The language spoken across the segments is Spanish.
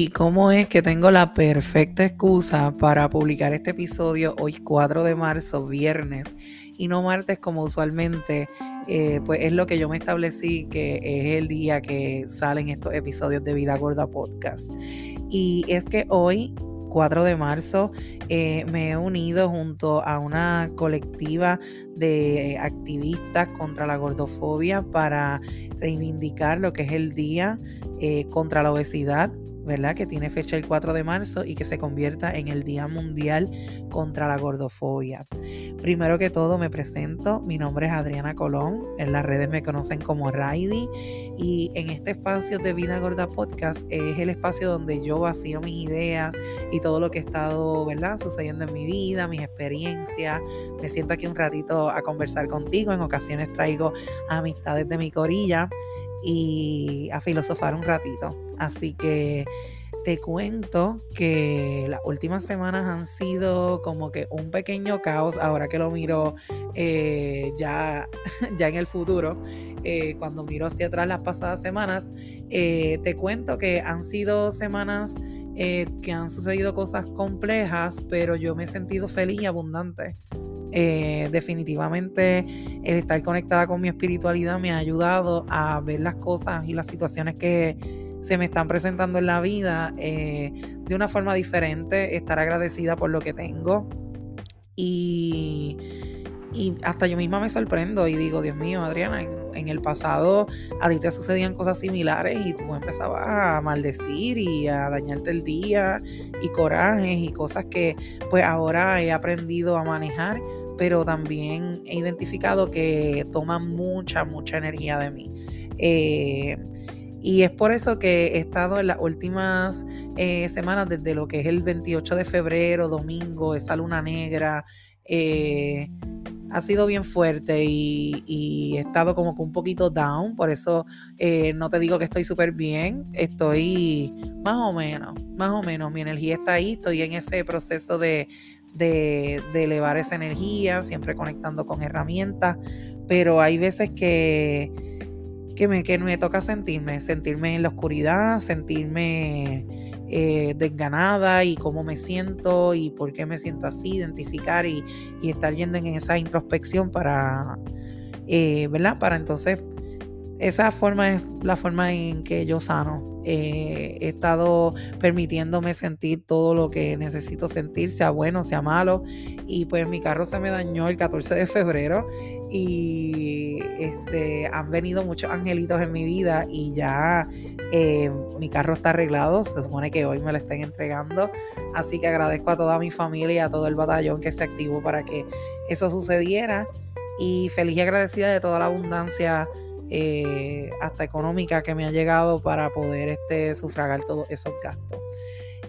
y cómo es que tengo la perfecta excusa para publicar este episodio hoy 4 de marzo, viernes, y no martes como usualmente, eh, pues es lo que yo me establecí que es el día que salen estos episodios de Vida Gorda Podcast. Y es que hoy 4 de marzo eh, me he unido junto a una colectiva de activistas contra la gordofobia para reivindicar lo que es el día eh, contra la obesidad ¿verdad? Que tiene fecha el 4 de marzo y que se convierta en el Día Mundial contra la Gordofobia. Primero que todo me presento, mi nombre es Adriana Colón, en las redes me conocen como Raidi y en este espacio de Vida Gorda Podcast es el espacio donde yo vacío mis ideas y todo lo que ha estado, ¿verdad? Sucediendo en mi vida, mis experiencias. Me siento aquí un ratito a conversar contigo, en ocasiones traigo amistades de mi corilla y a filosofar un ratito. Así que te cuento que las últimas semanas han sido como que un pequeño caos, ahora que lo miro eh, ya, ya en el futuro, eh, cuando miro hacia atrás las pasadas semanas, eh, te cuento que han sido semanas que han sucedido cosas complejas, pero yo me he sentido feliz y abundante. Eh, definitivamente el estar conectada con mi espiritualidad me ha ayudado a ver las cosas y las situaciones que se me están presentando en la vida eh, de una forma diferente, estar agradecida por lo que tengo. Y, hasta yo misma me sorprendo y digo, Dios mío, Adriana, en, en, el pasado a ti te sucedían cosas similares y tú empezabas a maldecir y a dañarte el día y corajes y cosas que pues ahora he aprendido a manejar pero también he identificado que toma mucha, mucha energía de mí. Eh, y es por eso que he estado en las últimas eh, semanas, desde lo que es el 28 de febrero, domingo, esa luna negra, eh, ha sido bien fuerte y, he estado como que un poquito down, por eso no te digo que estoy súper bien, estoy más o menos, más o menos, mi energía está ahí, estoy en ese proceso de, de, elevar esa energía, siempre conectando con herramientas, pero hay veces que, que, me, que me toca sentirme, sentirme en la oscuridad, sentirme eh, desganada y cómo me siento y por qué me siento así, identificar y, estar yendo en esa introspección para, eh, ¿verdad? Para entonces, esa forma es la forma en que yo sano eh, he estado permitiéndome sentir todo lo que necesito sentir, sea bueno, sea malo. Y pues mi carro se me dañó el 14 de febrero y este, han venido muchos angelitos en mi vida y ya eh, mi carro está arreglado. Se supone que hoy me lo estén entregando. Así que agradezco a toda mi familia y a todo el batallón que se activó para que eso sucediera. Y feliz y agradecida de toda la abundancia eh, hasta económica que me ha llegado para poder este, sufragar todos esos gastos.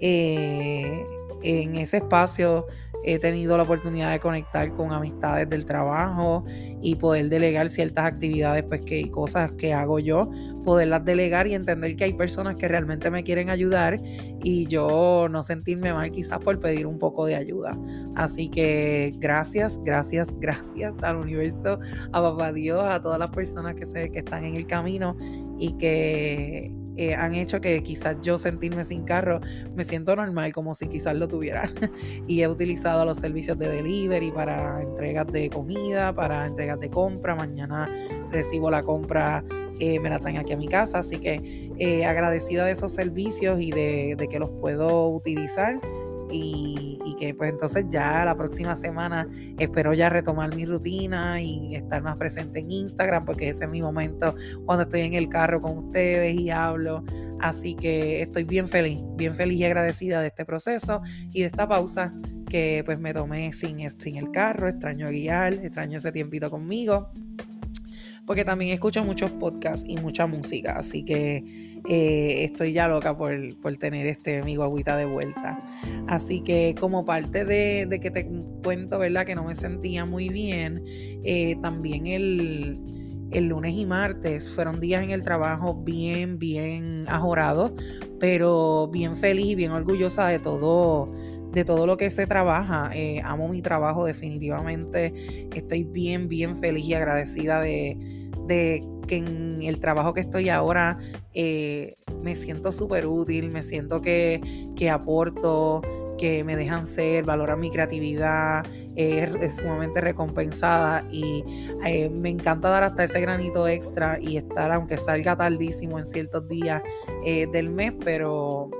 Eh, en ese espacio he tenido la oportunidad de conectar con amistades del trabajo y poder delegar ciertas actividades, pues que cosas que hago yo, poderlas delegar y entender que hay personas que realmente me quieren ayudar y yo no sentirme mal quizás por pedir un poco de ayuda. Así que gracias, gracias, gracias al universo, a papá Dios, a todas las personas que, se, que están en el camino y que eh, han hecho que quizás yo sentirme sin carro me siento normal como si quizás lo tuviera. Y he utilizado los servicios de delivery para entregas de comida para entregas de compra. Mañana recibo la compra eh, me la traen aquí a mi casa. Así que eh, agradecida de esos servicios y de, de que los puedo utilizar y, que pues entonces ya la próxima semana espero ya retomar mi rutina y estar más presente en Instagram porque ese es mi momento cuando estoy en el carro con ustedes y hablo. Así que estoy bien feliz, bien feliz y agradecida de este proceso y de esta pausa que pues me tomé sin, sin el carro, extraño guiar, extraño ese tiempito conmigo porque también escucho muchos podcasts y mucha música, así que eh, estoy ya loca por, tener este amigo agüita de vuelta. Así que como parte de, que te cuento, ¿verdad? Que no me sentía muy bien, eh, también el, el lunes y martes fueron días en el trabajo bien, bien ajorados, pero bien feliz y bien orgullosa de todo de todo lo que se trabaja. Eh, amo mi trabajo definitivamente. Estoy bien, bien feliz y agradecida de, que en el trabajo que estoy ahora eh, me siento súper útil, me siento que, que aporto, que me dejan ser, valoran mi creatividad, es, sumamente recompensada y eh, me encanta dar hasta ese granito extra y estar, aunque salga tardísimo en ciertos días del mes, pero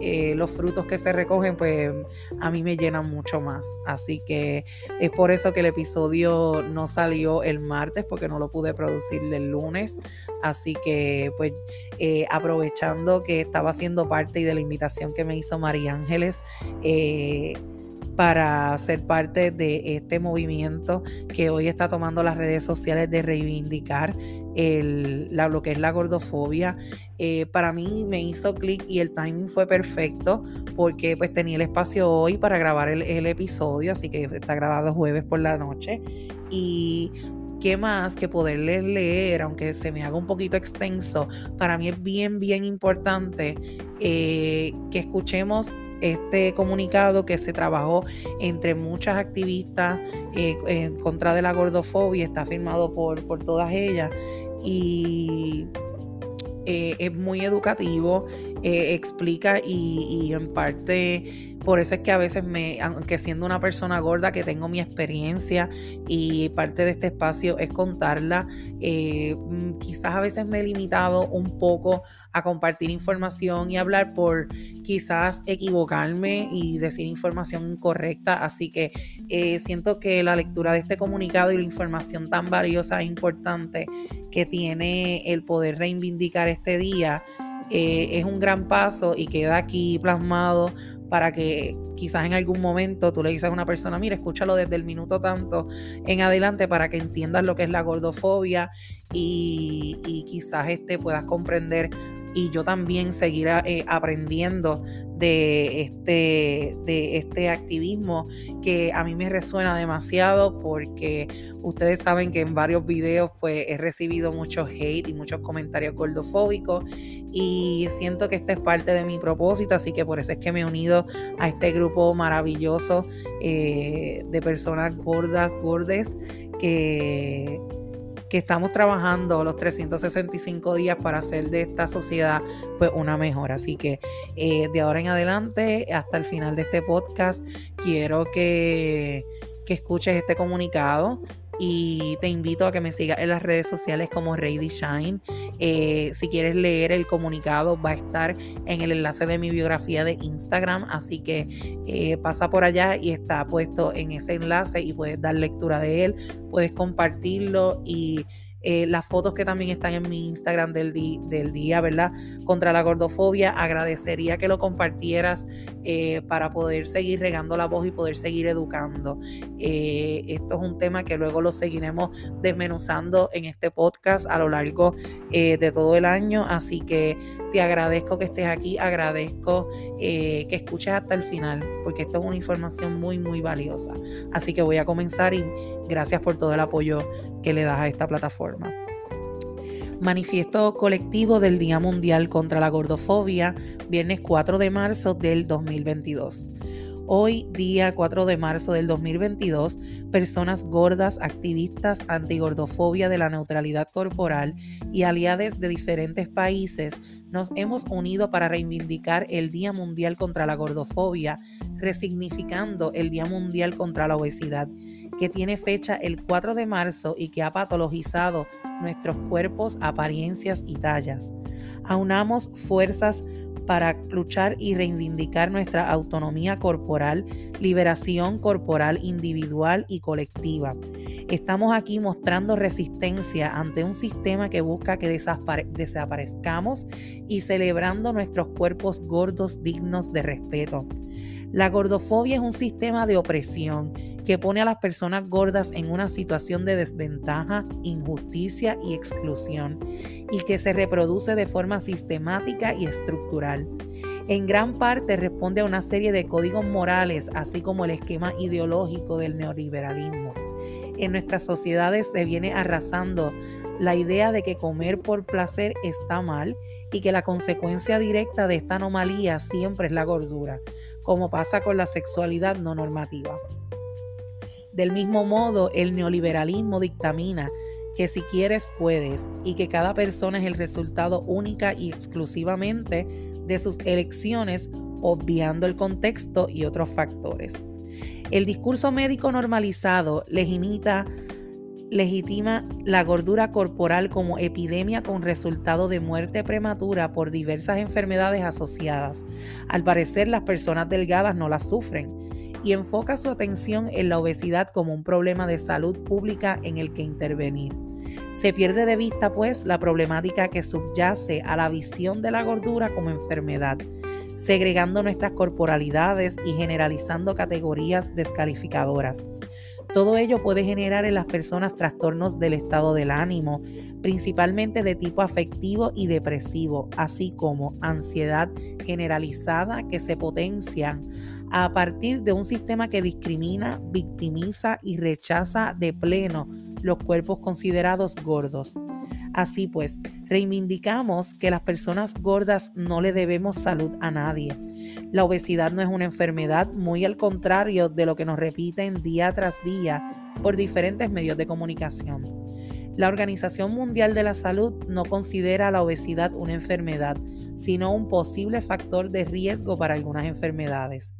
eh, los frutos que se recogen, pues a mí me llenan mucho más. Así que es por eso que el episodio no salió el martes, porque no lo pude producir el lunes. Así que, pues, aprovechando que estaba siendo parte de la invitación que me hizo María Ángeles, para ser parte de este movimiento que hoy está tomando las redes sociales de reivindicar la, lo que es la gordofobia. Eh, para mí me hizo clic y el timing fue perfecto porque pues tenía el espacio hoy para grabar el, el episodio, así que está grabado jueves por la noche y qué más que poderles leer, aunque se me haga un poquito extenso, para mí es bien, bien importante eh, que escuchemos este comunicado que se trabajó entre muchas activistas eh, en contra de la gordofobia, está firmado por, por todas ellas y eh, es muy educativo, eh, explica y, en parte por eso es que a veces me, aunque siendo una persona gorda que tengo mi experiencia y parte de este espacio es contarla, eh, mm, quizás a veces me he limitado un poco a compartir información y hablar por quizás equivocarme y decir información incorrecta. Así que eh, siento que la lectura de este comunicado y la información tan valiosa e importante que tiene el poder reivindicar este día eh, es un gran paso y queda aquí plasmado para que quizás en algún momento tú le dices a una persona, mira, escúchalo desde el minuto tanto en adelante para que entiendas lo que es la gordofobia y, y quizás este puedas comprender y yo también seguir eh, aprendiendo de este, de este activismo que a mí me resuena demasiado porque ustedes saben que en varios videos pues he recibido mucho hate y muchos comentarios gordofóbicos y siento que esta es parte de mi propósito, así que por eso es que me he unido a este grupo maravilloso eh, de personas gordas, gordes que que estamos trabajando los 365 días para hacer de esta sociedad pues una mejor. Así que eh, de ahora en adelante, hasta el final de este podcast, quiero que, que escuches este comunicado y te invito a que me sigas en las redes sociales como Ready Shine. Eh, si quieres leer el comunicado, va a estar en el enlace de mi biografía de Instagram, así que eh, pasa por allá y está puesto en ese enlace y puedes dar lectura de él, puedes compartirlo y eh, las fotos que también están en mi Instagram del, día, ¿verdad? Contra la gordofobia. Agradecería que lo compartieras eh, para poder seguir regando la voz y poder seguir educando. Eh, esto es un tema que luego lo seguiremos desmenuzando en este podcast a lo largo de todo el año. Así que te agradezco que estés aquí, agradezco que escuches hasta el final, porque esto es una información muy, muy valiosa. Así que voy a comenzar y gracias por todo el apoyo que le das a esta plataforma. Manifiesto colectivo del Día Mundial contra la Gordofobia, viernes 4 de marzo del 2022. Hoy, día 4 de marzo del 2022, personas gordas, activistas antigordofobia de la neutralidad corporal y aliados de diferentes países nos hemos unido para reivindicar el Día Mundial contra la Gordofobia, resignificando el Día Mundial contra la Obesidad, que tiene fecha el 4 de marzo y que ha patologizado nuestros cuerpos, apariencias y tallas. Aunamos fuerzas para luchar y reivindicar nuestra autonomía corporal, liberación corporal individual y colectiva. Estamos aquí mostrando resistencia ante un sistema que busca que desaparezcamos y celebrando nuestros cuerpos gordos dignos de respeto. La gordofobia es un sistema de opresión que pone a las personas gordas en una situación de desventaja, injusticia y exclusión y que se reproduce de forma sistemática y estructural. En gran parte responde a una serie de códigos morales, así como el esquema ideológico del neoliberalismo. En nuestras sociedades se viene arrasando la idea de que comer por placer está mal y que la consecuencia directa de esta anomalía siempre es la gordura como pasa con la sexualidad no normativa. Del mismo modo, el neoliberalismo dictamina que si quieres puedes y que cada persona es el resultado única y exclusivamente de sus elecciones, obviando el contexto y otros factores. El discurso médico normalizado legitima la gordura corporal como epidemia con resultado de muerte prematura por diversas enfermedades asociadas. Al parecer las personas delgadas no la sufren y enfoca su atención en la obesidad como un problema de salud pública en el que intervenir. Se pierde de vista, pues, la problemática que subyace a la visión de la gordura como enfermedad, segregando nuestras corporalidades y generalizando categorías descalificadoras. Todo ello puede generar en las personas trastornos del estado del ánimo, principalmente de tipo afectivo y depresivo, así como ansiedad generalizada que se potencian a partir de un sistema que discrimina, victimiza y rechaza de pleno los cuerpos considerados gordos. Así pues, reivindicamos que las personas gordas no le debemos salud a nadie. La obesidad no es una enfermedad, muy al contrario de lo que nos repiten día tras día por diferentes medios de comunicación. La Organización Mundial de la Salud no considera la obesidad una enfermedad, sino un posible factor de riesgo para algunas enfermedades.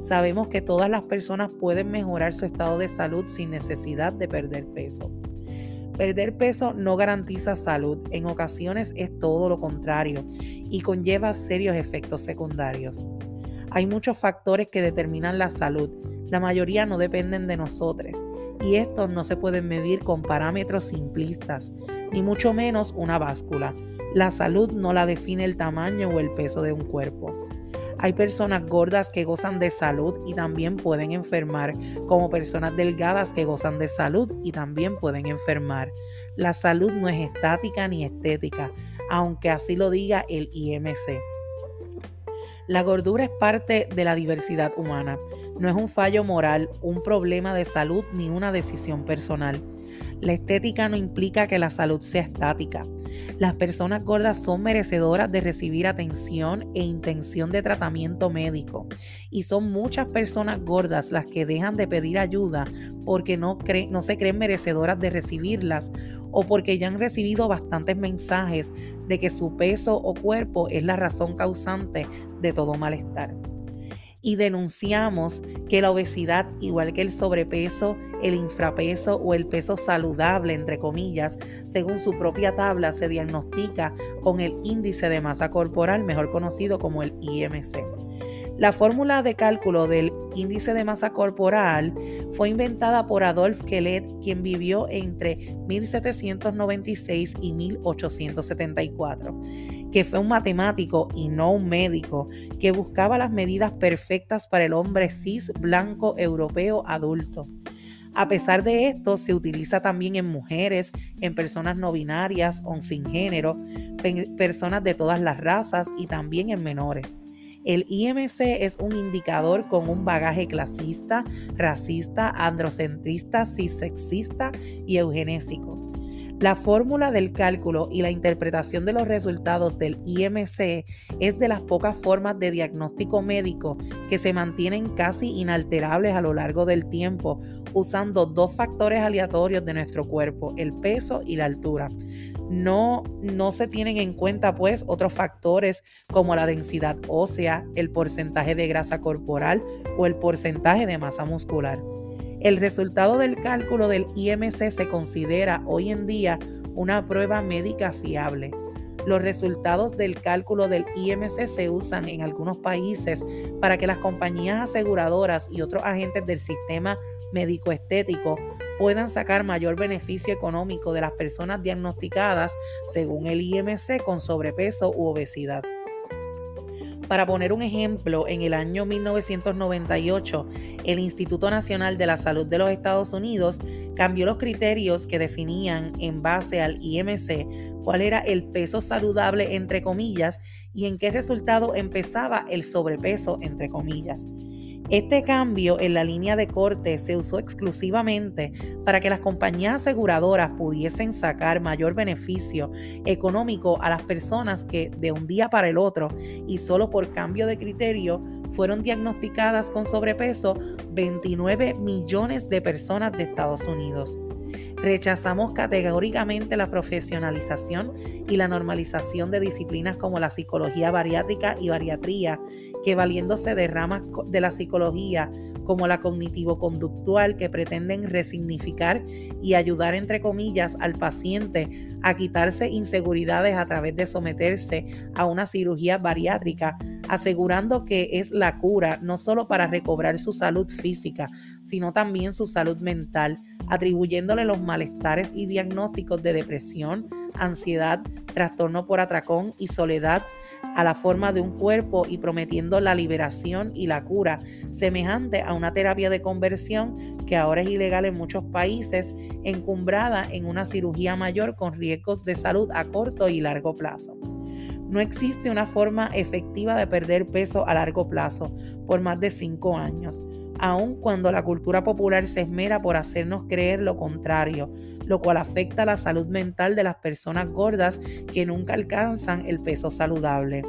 Sabemos que todas las personas pueden mejorar su estado de salud sin necesidad de perder peso. Perder peso no garantiza salud, en ocasiones es todo lo contrario y conlleva serios efectos secundarios. Hay muchos factores que determinan la salud, la mayoría no dependen de nosotros y estos no se pueden medir con parámetros simplistas, ni mucho menos una báscula. La salud no la define el tamaño o el peso de un cuerpo. Hay personas gordas que gozan de salud y también pueden enfermar, como personas delgadas que gozan de salud y también pueden enfermar. La salud no es estática ni estética, aunque así lo diga el IMC. La gordura es parte de la diversidad humana. No es un fallo moral, un problema de salud ni una decisión personal. La estética no implica que la salud sea estática. Las personas gordas son merecedoras de recibir atención e intención de tratamiento médico. Y son muchas personas gordas las que dejan de pedir ayuda porque no, no se creen merecedoras de recibirlas o porque ya han recibido bastantes mensajes de que su peso o cuerpo es la razón causante de todo malestar y denunciamos que la obesidad, igual que el sobrepeso, el infrapeso o el peso saludable, entre comillas, según su propia tabla, se diagnostica con el índice de masa corporal, mejor conocido como el IMC. La fórmula de cálculo del índice de masa corporal fue inventada por Adolf Kellet, quien vivió entre 1796 y 1874, que fue un matemático y no un médico, que buscaba las medidas perfectas para el hombre cis blanco europeo adulto. A pesar de esto, se utiliza también en mujeres, en personas no binarias o sin género, personas de todas las razas y también en menores. El IMC es un indicador con un bagaje clasista, racista, androcentrista, cissexista y eugenésico. La fórmula del cálculo y la interpretación de los resultados del IMC es de las pocas formas de diagnóstico médico que se mantienen casi inalterables a lo largo del tiempo, usando dos factores aleatorios de nuestro cuerpo, el peso y la altura. No, no se tienen en cuenta pues otros factores como la densidad ósea, el porcentaje de grasa corporal o el porcentaje de masa muscular. El resultado del cálculo del IMC se considera hoy en día una prueba médica fiable. Los resultados del cálculo del IMC se usan en algunos países para que las compañías aseguradoras y otros agentes del sistema médico estético puedan sacar mayor beneficio económico de las personas diagnosticadas según el IMC con sobrepeso u obesidad. Para poner un ejemplo, en el año 1998, el Instituto Nacional de la Salud de los Estados Unidos cambió los criterios que definían en base al IMC cuál era el peso saludable entre comillas y en qué resultado empezaba el sobrepeso entre comillas. Este cambio en la línea de corte se usó exclusivamente para que las compañías aseguradoras pudiesen sacar mayor beneficio económico a las personas que de un día para el otro y solo por cambio de criterio fueron diagnosticadas con sobrepeso 29 millones de personas de Estados Unidos. Rechazamos categóricamente la profesionalización y la normalización de disciplinas como la psicología bariátrica y bariatría, que valiéndose de ramas de la psicología como la cognitivo-conductual que pretenden resignificar y ayudar, entre comillas, al paciente a quitarse inseguridades a través de someterse a una cirugía bariátrica, asegurando que es la cura no solo para recobrar su salud física, sino también su salud mental, atribuyéndole los malestares y diagnósticos de depresión, ansiedad, trastorno por atracón y soledad a la forma de un cuerpo y prometiendo la liberación y la cura, semejante a una terapia de conversión que ahora es ilegal en muchos países, encumbrada en una cirugía mayor con riesgos de salud a corto y largo plazo. No existe una forma efectiva de perder peso a largo plazo por más de cinco años aun cuando la cultura popular se esmera por hacernos creer lo contrario, lo cual afecta la salud mental de las personas gordas que nunca alcanzan el peso saludable.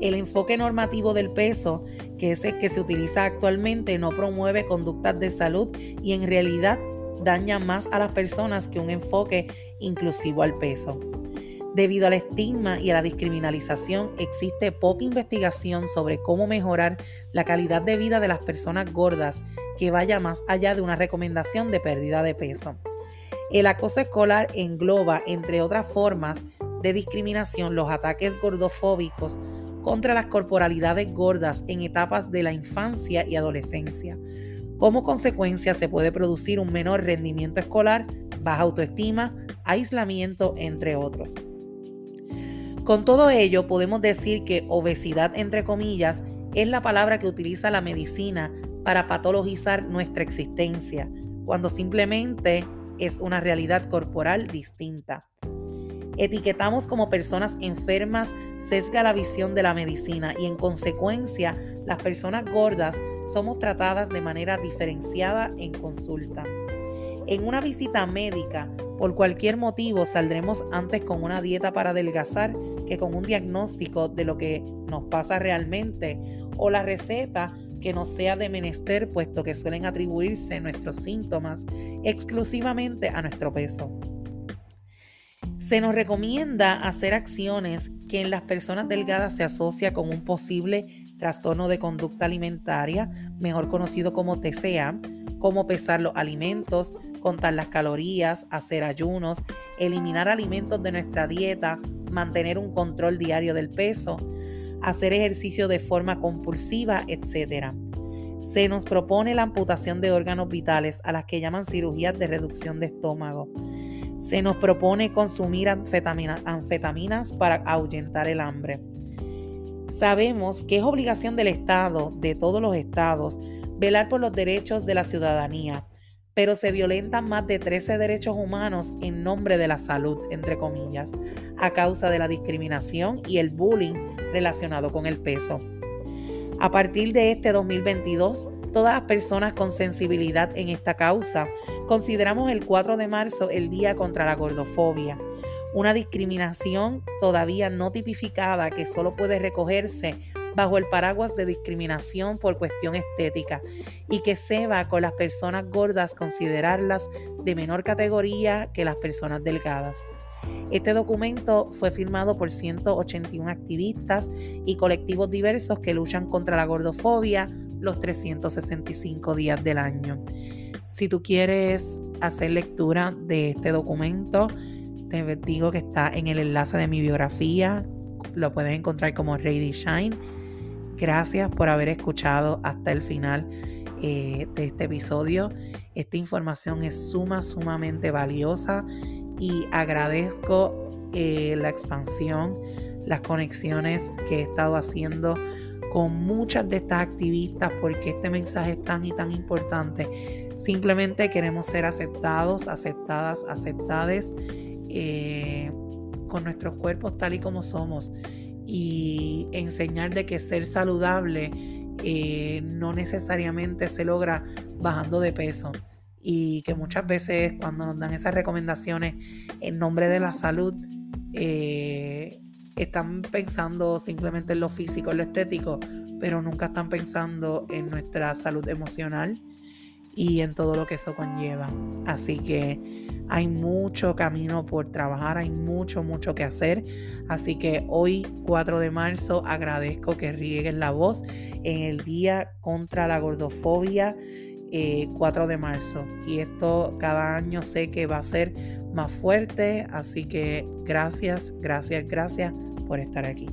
El enfoque normativo del peso, que es el que se utiliza actualmente, no promueve conductas de salud y en realidad daña más a las personas que un enfoque inclusivo al peso. Debido al estigma y a la discriminalización, existe poca investigación sobre cómo mejorar la calidad de vida de las personas gordas que vaya más allá de una recomendación de pérdida de peso. El acoso escolar engloba, entre otras formas de discriminación, los ataques gordofóbicos contra las corporalidades gordas en etapas de la infancia y adolescencia. Como consecuencia se puede producir un menor rendimiento escolar, baja autoestima, aislamiento, entre otros. Con todo ello, podemos decir que obesidad, entre comillas, es la palabra que utiliza la medicina para patologizar nuestra existencia, cuando simplemente es una realidad corporal distinta. Etiquetamos como personas enfermas sesga la visión de la medicina y en consecuencia las personas gordas somos tratadas de manera diferenciada en consulta. En una visita médica, por cualquier motivo, saldremos antes con una dieta para adelgazar que con un diagnóstico de lo que nos pasa realmente o la receta que no sea de menester, puesto que suelen atribuirse nuestros síntomas exclusivamente a nuestro peso. Se nos recomienda hacer acciones que en las personas delgadas se asocia con un posible trastorno de conducta alimentaria, mejor conocido como TCA, como pesar los alimentos, contar las calorías, hacer ayunos, eliminar alimentos de nuestra dieta, mantener un control diario del peso, hacer ejercicio de forma compulsiva, etc. Se nos propone la amputación de órganos vitales a las que llaman cirugías de reducción de estómago. Se nos propone consumir anfetaminas para ahuyentar el hambre. Sabemos que es obligación del Estado, de todos los estados, velar por los derechos de la ciudadanía, pero se violentan más de 13 derechos humanos en nombre de la salud, entre comillas, a causa de la discriminación y el bullying relacionado con el peso. A partir de este 2022, todas las personas con sensibilidad en esta causa consideramos el 4 de marzo el Día contra la Gordofobia, una discriminación todavía no tipificada que solo puede recogerse bajo el paraguas de discriminación por cuestión estética y que se va con las personas gordas considerarlas de menor categoría que las personas delgadas. Este documento fue firmado por 181 activistas y colectivos diversos que luchan contra la gordofobia los 365 días del año. Si tú quieres hacer lectura de este documento, te digo que está en el enlace de mi biografía. Lo puedes encontrar como Ready Shine Gracias por haber escuchado hasta el final eh, de este episodio. Esta información es suma, sumamente valiosa y agradezco eh, la expansión, las conexiones que he estado haciendo con muchas de estas activistas porque este mensaje es tan y tan importante. Simplemente queremos ser aceptados, aceptadas, aceptadas eh, con nuestros cuerpos tal y como somos y enseñar de que ser saludable eh, no necesariamente se logra bajando de peso. Y que muchas veces cuando nos dan esas recomendaciones en nombre de la salud eh, están pensando simplemente en lo físico, en lo estético, pero nunca están pensando en nuestra salud emocional y en todo lo que eso conlleva. Así que hay mucho camino por trabajar, hay mucho, mucho que hacer. Así que hoy, 4 de marzo, agradezco que rieguen la voz en el Día contra la Gordofobia. 4 eh, de marzo y esto cada año sé que va a ser más fuerte así que gracias gracias gracias por estar aquí